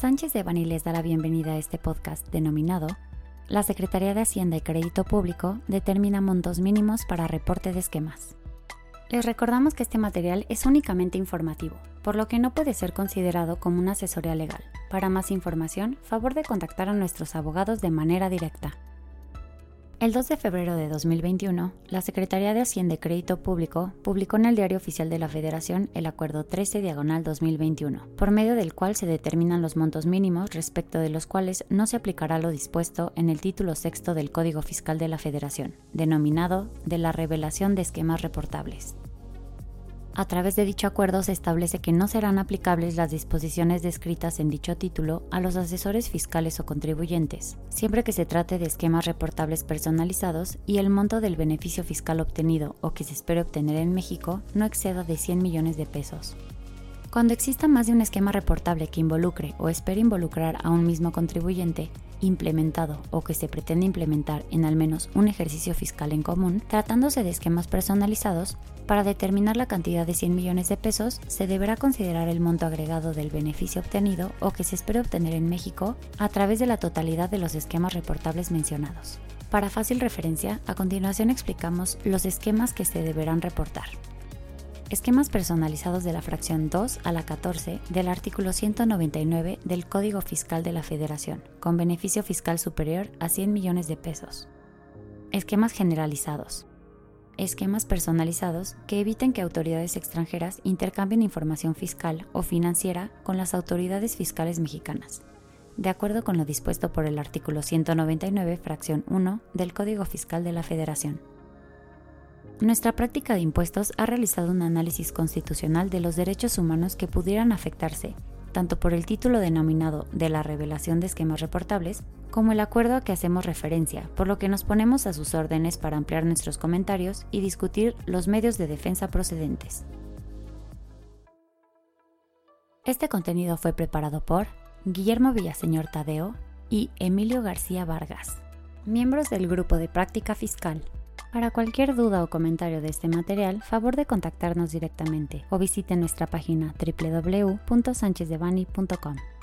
Sánchez de Bani les da la bienvenida a este podcast denominado La Secretaría de Hacienda y Crédito Público determina montos mínimos para reporte de esquemas. Les recordamos que este material es únicamente informativo, por lo que no puede ser considerado como una asesoría legal. Para más información, favor de contactar a nuestros abogados de manera directa. El 2 de febrero de 2021, la Secretaría de Hacienda y Crédito Público publicó en el Diario Oficial de la Federación el Acuerdo 13 Diagonal 2021, por medio del cual se determinan los montos mínimos respecto de los cuales no se aplicará lo dispuesto en el título sexto del Código Fiscal de la Federación, denominado de la revelación de esquemas reportables. A través de dicho acuerdo se establece que no serán aplicables las disposiciones descritas en dicho título a los asesores fiscales o contribuyentes, siempre que se trate de esquemas reportables personalizados y el monto del beneficio fiscal obtenido o que se espere obtener en México no exceda de 100 millones de pesos. Cuando exista más de un esquema reportable que involucre o espere involucrar a un mismo contribuyente, implementado o que se pretende implementar en al menos un ejercicio fiscal en común, tratándose de esquemas personalizados, para determinar la cantidad de 100 millones de pesos se deberá considerar el monto agregado del beneficio obtenido o que se espere obtener en México a través de la totalidad de los esquemas reportables mencionados. Para fácil referencia, a continuación explicamos los esquemas que se deberán reportar esquemas personalizados de la fracción 2 a la 14 del artículo 199 del Código Fiscal de la Federación, con beneficio fiscal superior a 100 millones de pesos. Esquemas generalizados. Esquemas personalizados que eviten que autoridades extranjeras intercambien información fiscal o financiera con las autoridades fiscales mexicanas, de acuerdo con lo dispuesto por el artículo 199, fracción 1 del Código Fiscal de la Federación. Nuestra práctica de impuestos ha realizado un análisis constitucional de los derechos humanos que pudieran afectarse, tanto por el título denominado de la revelación de esquemas reportables, como el acuerdo a que hacemos referencia, por lo que nos ponemos a sus órdenes para ampliar nuestros comentarios y discutir los medios de defensa procedentes. Este contenido fue preparado por Guillermo Villaseñor Tadeo y Emilio García Vargas, miembros del Grupo de Práctica Fiscal. Para cualquier duda o comentario de este material, favor de contactarnos directamente o visite nuestra página www.sanchezdevani.com.